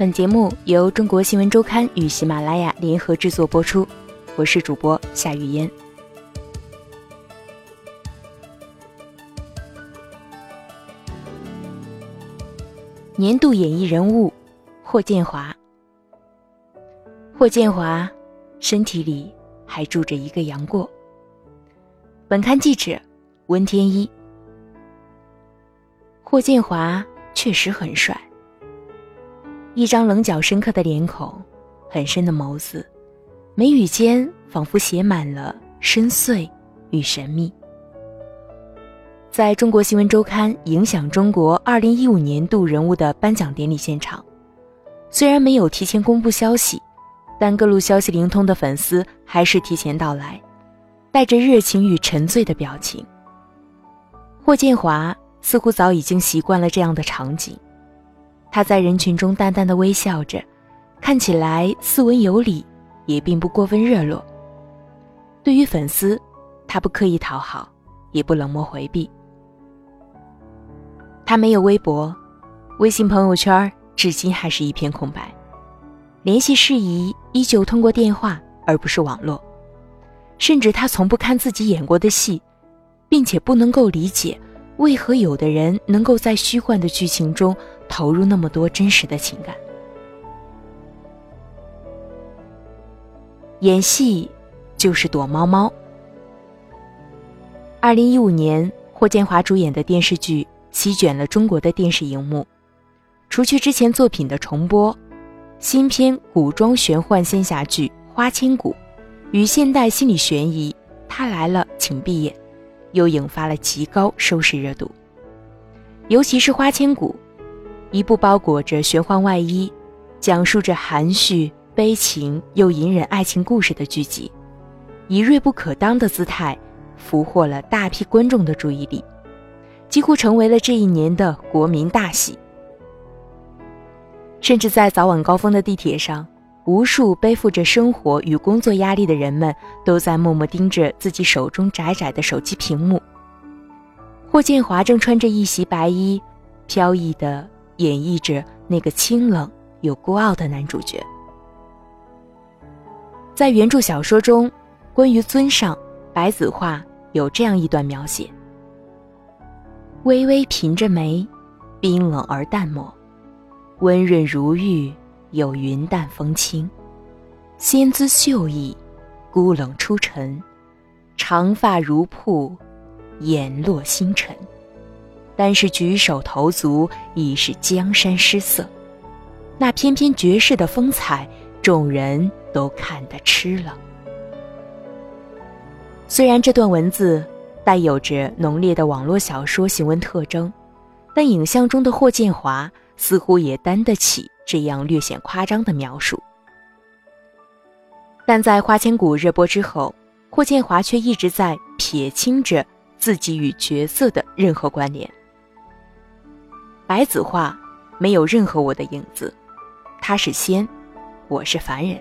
本节目由中国新闻周刊与喜马拉雅联合制作播出，我是主播夏雨嫣。年度演艺人物霍建华。霍建华身体里还住着一个杨过。本刊记者温天一。霍建华确实很帅。一张棱角深刻的脸孔，很深的眸子，眉宇间仿佛写满了深邃与神秘。在中国新闻周刊影响中国二零一五年度人物的颁奖典礼现场，虽然没有提前公布消息，但各路消息灵通的粉丝还是提前到来，带着热情与沉醉的表情。霍建华似乎早已经习惯了这样的场景。他在人群中淡淡的微笑着，看起来斯文有礼，也并不过分热络。对于粉丝，他不刻意讨好，也不冷漠回避。他没有微博，微信朋友圈至今还是一片空白，联系事宜依旧通过电话而不是网络。甚至他从不看自己演过的戏，并且不能够理解。为何有的人能够在虚幻的剧情中投入那么多真实的情感？演戏就是躲猫猫。二零一五年，霍建华主演的电视剧席卷了中国的电视荧幕。除去之前作品的重播，新片古装玄幻仙侠剧《花千骨》与现代心理悬疑《他来了，请闭眼》。又引发了极高收视热度，尤其是《花千骨》，一部包裹着玄幻外衣、讲述着含蓄悲情又隐忍爱情故事的剧集，以锐不可当的姿态俘获了大批观众的注意力，几乎成为了这一年的国民大喜。甚至在早晚高峰的地铁上。无数背负着生活与工作压力的人们，都在默默盯着自己手中窄窄的手机屏幕。霍建华正穿着一袭白衣，飘逸的演绎着那个清冷又孤傲的男主角。在原著小说中，关于尊上白子画有这样一段描写：微微颦着眉，冰冷而淡漠，温润如玉。有云淡风轻，仙姿秀逸，孤冷出尘，长发如瀑，眼落星辰。但是举手投足已是江山失色，那翩翩绝世的风采，众人都看得痴了。虽然这段文字带有着浓烈的网络小说行文特征，但影像中的霍建华似乎也担得起。这样略显夸张的描述，但在《花千骨》热播之后，霍建华却一直在撇清着自己与角色的任何关联。白子画没有任何我的影子，他是仙，我是凡人。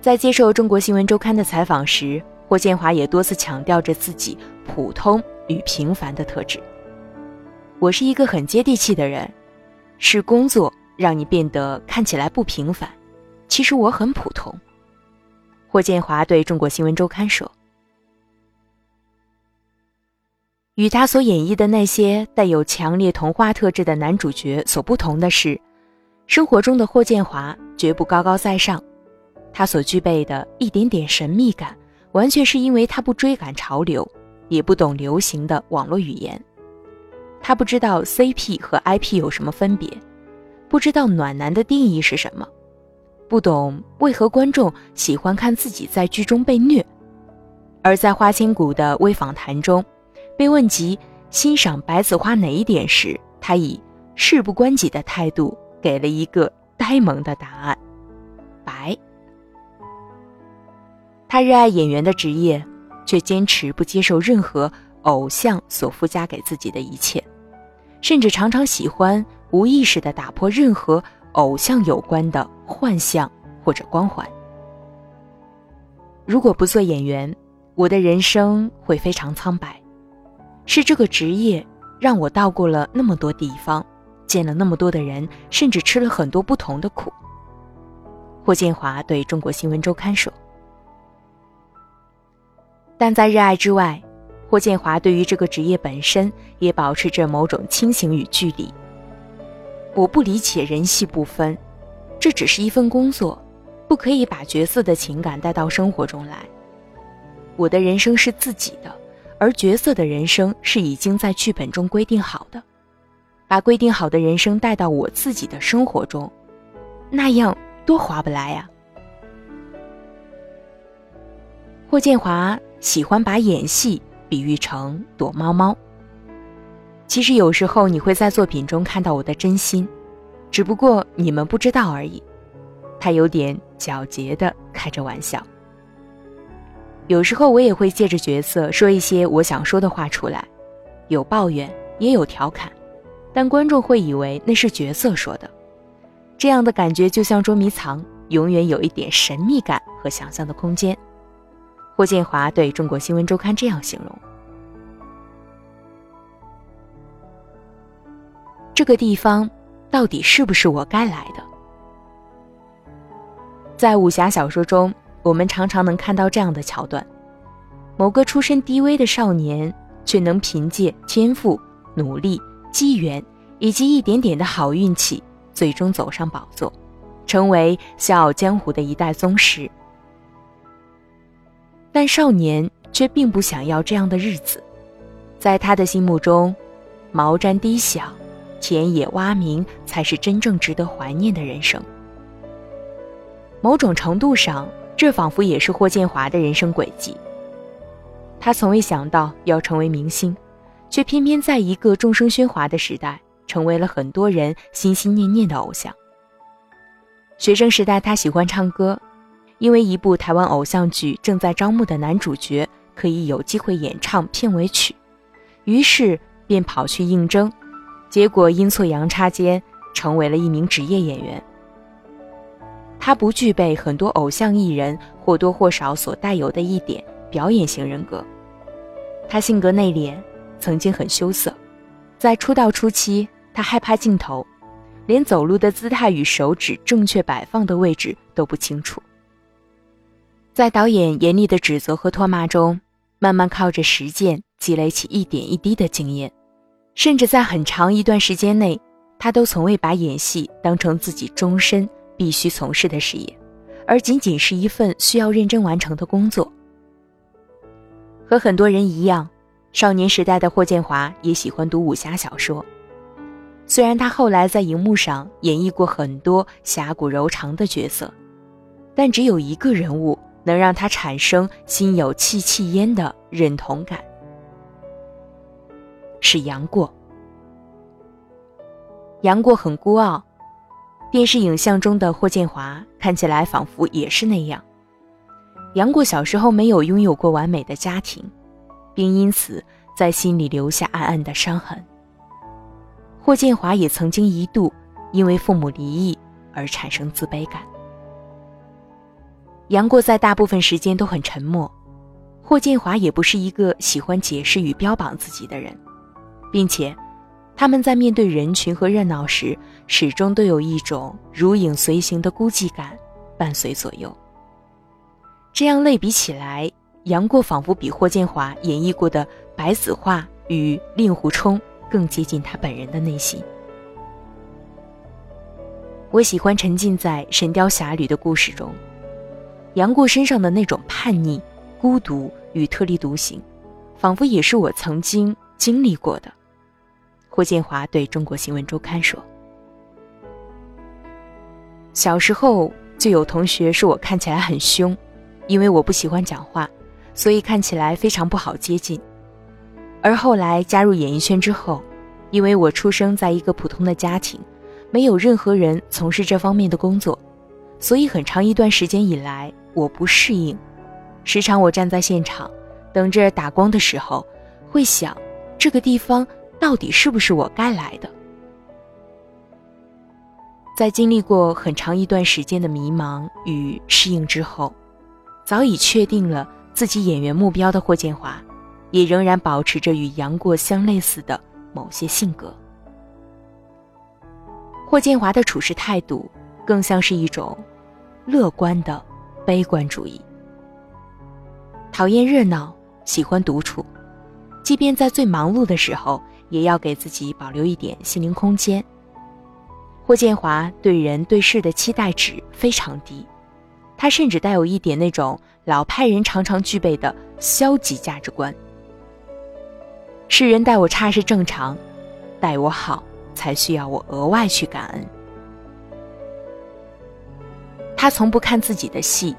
在接受中国新闻周刊的采访时，霍建华也多次强调着自己普通与平凡的特质。我是一个很接地气的人，是工作。让你变得看起来不平凡，其实我很普通。霍建华对中国新闻周刊说：“与他所演绎的那些带有强烈童话特质的男主角所不同的是，生活中的霍建华绝不高高在上，他所具备的一点点神秘感，完全是因为他不追赶潮流，也不懂流行的网络语言，他不知道 CP 和 IP 有什么分别。”不知道暖男的定义是什么，不懂为何观众喜欢看自己在剧中被虐，而在花千骨的微访谈中，被问及欣赏白子画哪一点时，他以事不关己的态度给了一个呆萌的答案：白。他热爱演员的职业，却坚持不接受任何偶像所附加给自己的一切，甚至常常喜欢。无意识地打破任何偶像有关的幻象或者光环。如果不做演员，我的人生会非常苍白。是这个职业让我到过了那么多地方，见了那么多的人，甚至吃了很多不同的苦。霍建华对中国新闻周刊说：“但在热爱之外，霍建华对于这个职业本身也保持着某种清醒与距离。我不理解人戏不分，这只是一份工作，不可以把角色的情感带到生活中来。我的人生是自己的，而角色的人生是已经在剧本中规定好的。把规定好的人生带到我自己的生活中，那样。”多划不来呀！霍建华喜欢把演戏比喻成躲猫猫。其实有时候你会在作品中看到我的真心，只不过你们不知道而已。他有点狡黠的开着玩笑。有时候我也会借着角色说一些我想说的话出来，有抱怨也有调侃，但观众会以为那是角色说的。这样的感觉就像捉迷藏，永远有一点神秘感和想象的空间。霍建华对中国新闻周刊这样形容：“这个地方到底是不是我该来的？”在武侠小说中，我们常常能看到这样的桥段：某个出身低微的少年，却能凭借天赋、努力、机缘以及一点点的好运气。最终走上宝座，成为笑傲江湖的一代宗师。但少年却并不想要这样的日子，在他的心目中，茅毡低响，田野蛙鸣才是真正值得怀念的人生。某种程度上，这仿佛也是霍建华的人生轨迹。他从未想到要成为明星，却偏偏在一个众生喧哗的时代。成为了很多人心心念念的偶像。学生时代，他喜欢唱歌，因为一部台湾偶像剧正在招募的男主角可以有机会演唱片尾曲，于是便跑去应征，结果阴错阳差间成为了一名职业演员。他不具备很多偶像艺人或多或少所带有的一点表演型人格，他性格内敛，曾经很羞涩，在出道初期。他害怕镜头，连走路的姿态与手指正确摆放的位置都不清楚。在导演严厉的指责和唾骂中，慢慢靠着实践积累起一点一滴的经验，甚至在很长一段时间内，他都从未把演戏当成自己终身必须从事的事业，而仅仅是一份需要认真完成的工作。和很多人一样，少年时代的霍建华也喜欢读武侠小说。虽然他后来在荧幕上演绎过很多侠骨柔肠的角色，但只有一个人物能让他产生心有戚戚焉的认同感，是杨过。杨过很孤傲，电视影像中的霍建华看起来仿佛也是那样。杨过小时候没有拥有过完美的家庭，并因此在心里留下暗暗的伤痕。霍建华也曾经一度因为父母离异而产生自卑感。杨过在大部分时间都很沉默，霍建华也不是一个喜欢解释与标榜自己的人，并且他们在面对人群和热闹时，始终都有一种如影随形的孤寂感伴随左右。这样类比起来，杨过仿佛比霍建华演绎过的白子画与令狐冲。更接近他本人的内心。我喜欢沉浸在《神雕侠侣》的故事中，杨过身上的那种叛逆、孤独与特立独行，仿佛也是我曾经经历过的。霍建华对中国新闻周刊说：“小时候就有同学说我看起来很凶，因为我不喜欢讲话，所以看起来非常不好接近。”而后来加入演艺圈之后，因为我出生在一个普通的家庭，没有任何人从事这方面的工作，所以很长一段时间以来我不适应。时常我站在现场，等着打光的时候，会想这个地方到底是不是我该来的？在经历过很长一段时间的迷茫与适应之后，早已确定了自己演员目标的霍建华。也仍然保持着与杨过相类似的某些性格。霍建华的处事态度更像是一种乐观的悲观主义。讨厌热闹，喜欢独处，即便在最忙碌的时候，也要给自己保留一点心灵空间。霍建华对人对事的期待值非常低，他甚至带有一点那种老派人常常具备的消极价值观。世人待我差是正常，待我好才需要我额外去感恩。他从不看自己的戏，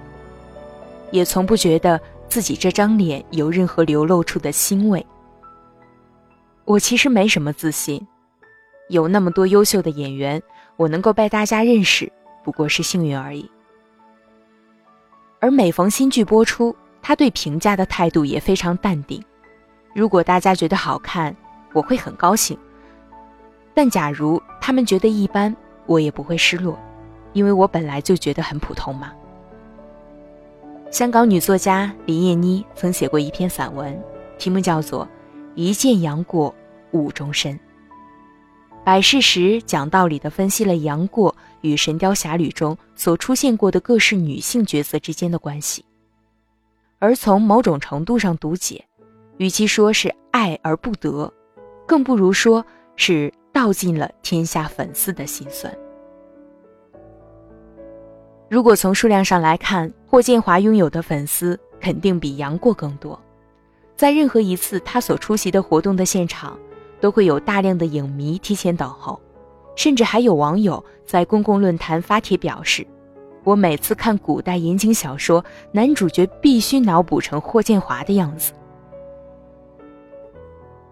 也从不觉得自己这张脸有任何流露出的欣慰。我其实没什么自信，有那么多优秀的演员。我能够被大家认识，不过是幸运而已。而每逢新剧播出，他对评价的态度也非常淡定。如果大家觉得好看，我会很高兴；但假如他们觉得一般，我也不会失落，因为我本来就觉得很普通嘛。香港女作家林燕妮曾写过一篇散文，题目叫做《一见杨过误终身》。摆事实、讲道理的分析了杨过与《神雕侠侣》中所出现过的各式女性角色之间的关系，而从某种程度上读解，与其说是爱而不得，更不如说是道尽了天下粉丝的心酸。如果从数量上来看，霍建华拥有的粉丝肯定比杨过更多，在任何一次他所出席的活动的现场。都会有大量的影迷提前等候，甚至还有网友在公共论坛发帖表示：“我每次看古代言情小说，男主角必须脑补成霍建华的样子。”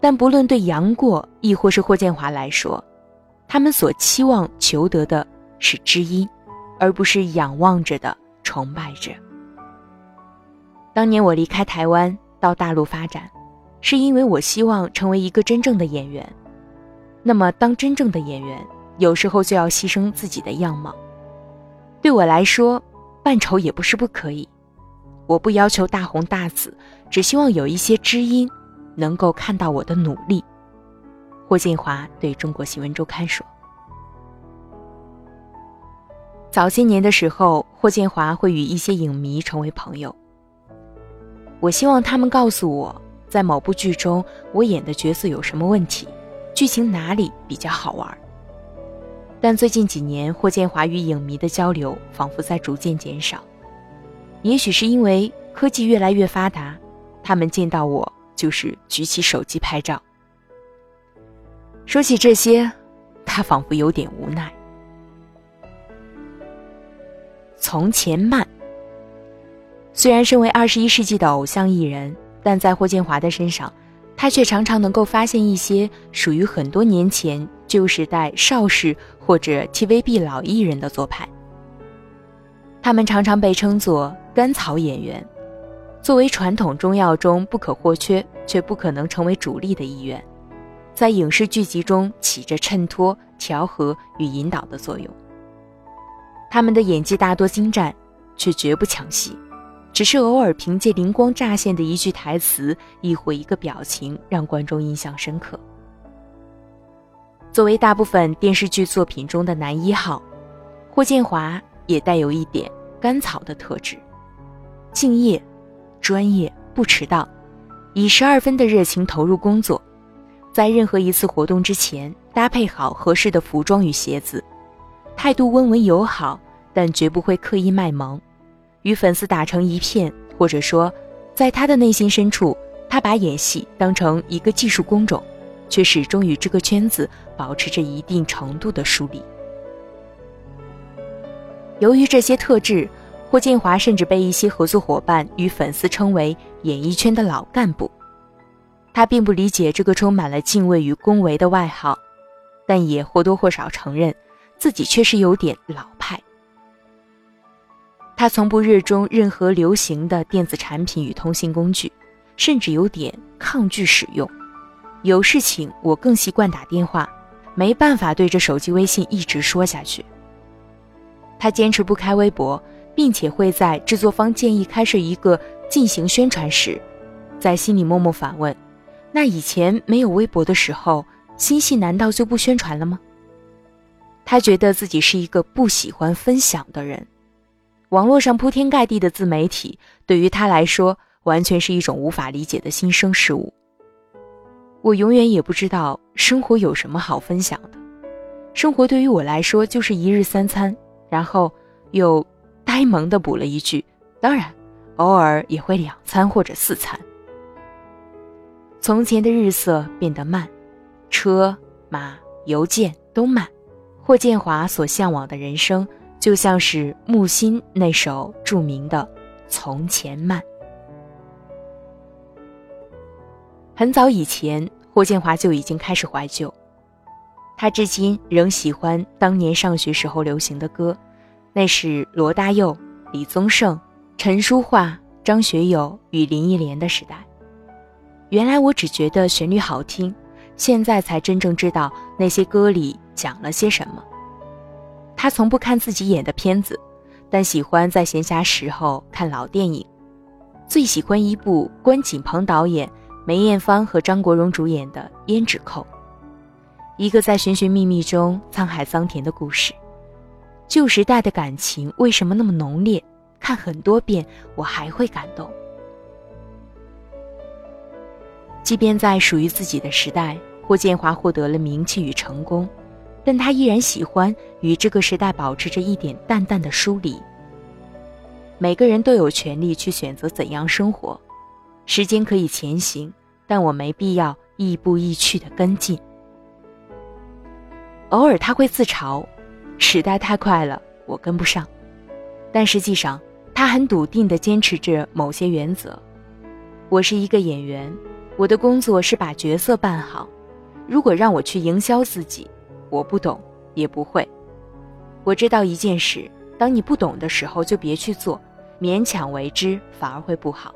但不论对杨过亦或是霍建华来说，他们所期望求得的是知音，而不是仰望着的崇拜着。当年我离开台湾到大陆发展。是因为我希望成为一个真正的演员，那么当真正的演员，有时候就要牺牲自己的样貌。对我来说，扮丑也不是不可以。我不要求大红大紫，只希望有一些知音能够看到我的努力。霍建华对中国新闻周刊说：“早些年的时候，霍建华会与一些影迷成为朋友。我希望他们告诉我。”在某部剧中，我演的角色有什么问题？剧情哪里比较好玩？但最近几年，霍建华与影迷的交流仿佛在逐渐减少。也许是因为科技越来越发达，他们见到我就是举起手机拍照。说起这些，他仿佛有点无奈。从前慢。虽然身为二十一世纪的偶像艺人。但在霍建华的身上，他却常常能够发现一些属于很多年前旧时代邵氏或者 TVB 老艺人的做派。他们常常被称作“甘草演员”，作为传统中药中不可或缺却不可能成为主力的一员，在影视剧集中起着衬托、调和与引导的作用。他们的演技大多精湛，却绝不抢戏。只是偶尔凭借灵光乍现的一句台词，亦或一个表情，让观众印象深刻。作为大部分电视剧作品中的男一号，霍建华也带有一点甘草的特质：敬业、专业、不迟到，以十二分的热情投入工作。在任何一次活动之前，搭配好合适的服装与鞋子，态度温文友好，但绝不会刻意卖萌。与粉丝打成一片，或者说，在他的内心深处，他把演戏当成一个技术工种，却始终与这个圈子保持着一定程度的疏离。由于这些特质，霍建华甚至被一些合作伙伴与粉丝称为演艺圈的老干部。他并不理解这个充满了敬畏与恭维的外号，但也或多或少承认，自己确实有点老派。他从不热衷任何流行的电子产品与通信工具，甚至有点抗拒使用。有事情我更习惯打电话，没办法对着手机微信一直说下去。他坚持不开微博，并且会在制作方建议开设一个进行宣传时，在心里默默反问：那以前没有微博的时候，新戏难道就不宣传了吗？他觉得自己是一个不喜欢分享的人。网络上铺天盖地的自媒体，对于他来说，完全是一种无法理解的新生事物。我永远也不知道生活有什么好分享的。生活对于我来说就是一日三餐，然后又呆萌的补了一句：“当然，偶尔也会两餐或者四餐。”从前的日色变得慢，车马邮件都慢。霍建华所向往的人生。就像是木心那首著名的《从前慢》。很早以前，霍建华就已经开始怀旧，他至今仍喜欢当年上学时候流行的歌，那是罗大佑、李宗盛、陈淑桦、张学友与林忆莲的时代。原来我只觉得旋律好听，现在才真正知道那些歌里讲了些什么。他从不看自己演的片子，但喜欢在闲暇时候看老电影。最喜欢一部关锦鹏导演、梅艳芳和张国荣主演的《胭脂扣》，一个在寻寻觅觅中沧海桑田的故事。旧时代的感情为什么那么浓烈？看很多遍，我还会感动。即便在属于自己的时代，霍建华获得了名气与成功。但他依然喜欢与这个时代保持着一点淡淡的疏离。每个人都有权利去选择怎样生活，时间可以前行，但我没必要亦步亦趋的跟进。偶尔他会自嘲，时代太快了，我跟不上。但实际上，他很笃定地坚持着某些原则。我是一个演员，我的工作是把角色扮好。如果让我去营销自己，我不懂，也不会。我知道一件事：当你不懂的时候，就别去做，勉强为之反而会不好。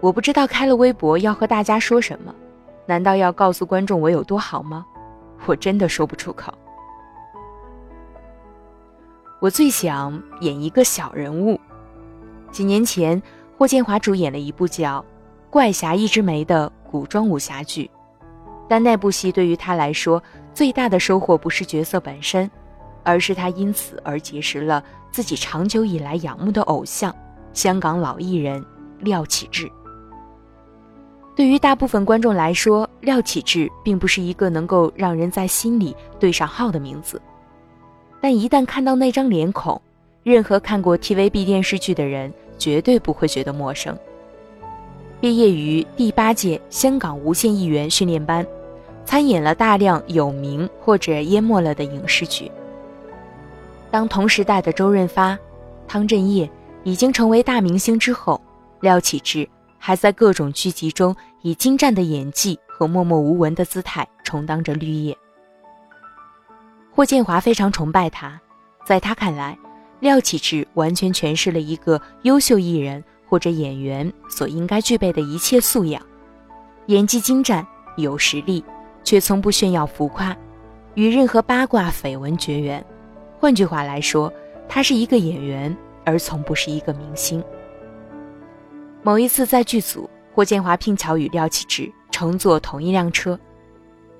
我不知道开了微博要和大家说什么，难道要告诉观众我有多好吗？我真的说不出口。我最想演一个小人物。几年前，霍建华主演了一部叫《怪侠一枝梅》的古装武侠剧。但那部戏对于他来说，最大的收获不是角色本身，而是他因此而结识了自己长久以来仰慕的偶像——香港老艺人廖启智。对于大部分观众来说，廖启智并不是一个能够让人在心里对上号的名字，但一旦看到那张脸孔，任何看过 TVB 电视剧的人绝对不会觉得陌生。毕业于第八届香港无线艺员训练班。参演了大量有名或者淹没了的影视剧。当同时代的周润发、汤镇业已经成为大明星之后，廖启智还在各种剧集中以精湛的演技和默默无闻的姿态充当着绿叶。霍建华非常崇拜他，在他看来，廖启智完全诠释了一个优秀艺人或者演员所应该具备的一切素养：演技精湛，有实力。却从不炫耀浮夸，与任何八卦绯闻绝缘。换句话来说，他是一个演员，而从不是一个明星。某一次在剧组，霍建华拼巧与廖启智乘坐同一辆车，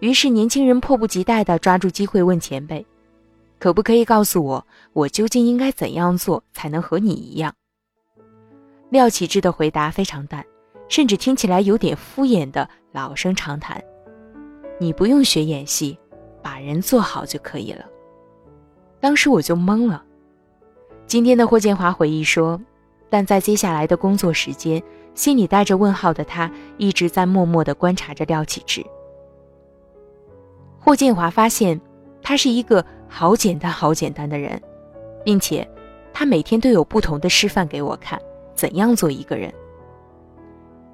于是年轻人迫不及待地抓住机会问前辈：“可不可以告诉我，我究竟应该怎样做才能和你一样？”廖启智的回答非常淡，甚至听起来有点敷衍的老生常谈。你不用学演戏，把人做好就可以了。当时我就懵了。今天的霍建华回忆说，但在接下来的工作时间，心里带着问号的他一直在默默地观察着廖启智。霍建华发现，他是一个好简单、好简单的人，并且他每天都有不同的示范给我看，怎样做一个人。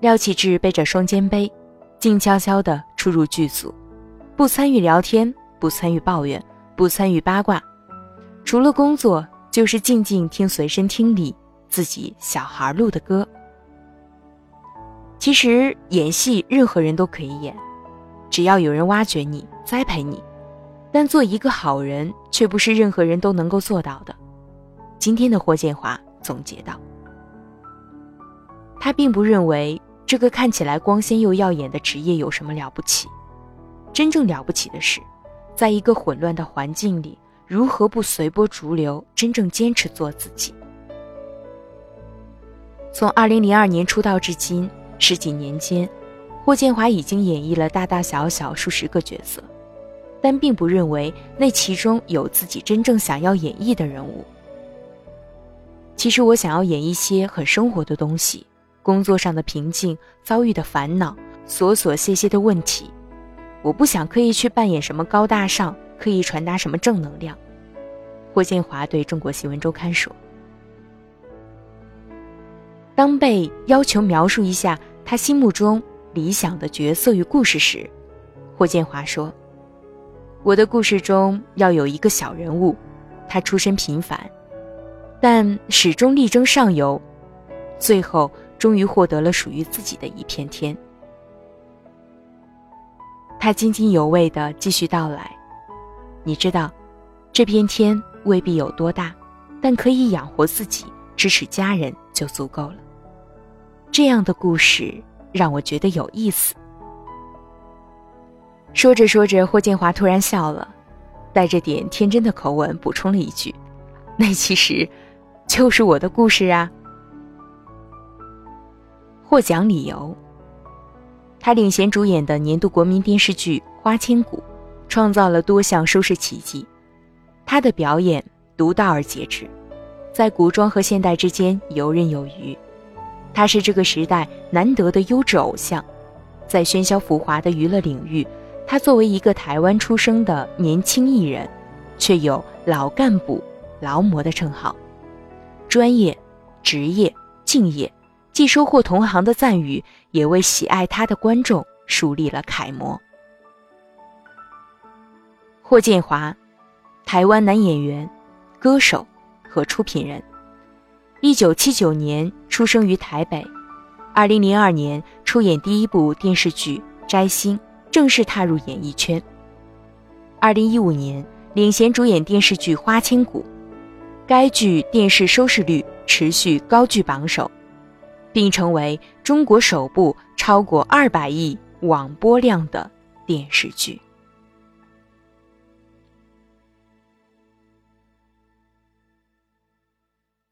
廖启智背着双肩背。静悄悄地出入剧组，不参与聊天，不参与抱怨，不参与八卦，除了工作就是静静听随身听里自己小孩录的歌。其实演戏任何人都可以演，只要有人挖掘你、栽培你。但做一个好人却不是任何人都能够做到的。今天的霍建华总结道：“他并不认为。”这个看起来光鲜又耀眼的职业有什么了不起？真正了不起的是，在一个混乱的环境里，如何不随波逐流，真正坚持做自己？从二零零二年出道至今十几年间，霍建华已经演绎了大大小小数十个角色，但并不认为那其中有自己真正想要演绎的人物。其实我想要演一些很生活的东西，工作上的瓶颈、遭遇的烦恼、琐琐屑屑的问题。我不想刻意去扮演什么高大上，刻意传达什么正能量。霍建华对中国新闻周刊说：“当被要求描述一下他心目中理想的角色与故事时，霍建华说：‘我的故事中要有一个小人物，他出身平凡，但始终力争上游，最后终于获得了属于自己的一片天。’”他津津有味地继续道来：“你知道，这片天未必有多大，但可以养活自己、支持家人就足够了。这样的故事让我觉得有意思。”说着说着，霍建华突然笑了，带着点天真的口吻补充了一句：“那其实就是我的故事啊。”获奖理由。他领衔主演的年度国民电视剧《花千骨》，创造了多项收视奇迹。他的表演独到而节制，在古装和现代之间游刃有余。他是这个时代难得的优质偶像，在喧嚣浮华的娱乐领域，他作为一个台湾出生的年轻艺人，却有老干部、劳模的称号。专业、职业、敬业。既收获同行的赞誉，也为喜爱他的观众树立了楷模。霍建华，台湾男演员、歌手和出品人。一九七九年出生于台北，二零零二年出演第一部电视剧《摘星》，正式踏入演艺圈。二零一五年领衔主演电视剧《花千骨》，该剧电视收视率持续高居榜首。并成为中国首部超过二百亿网播量的电视剧。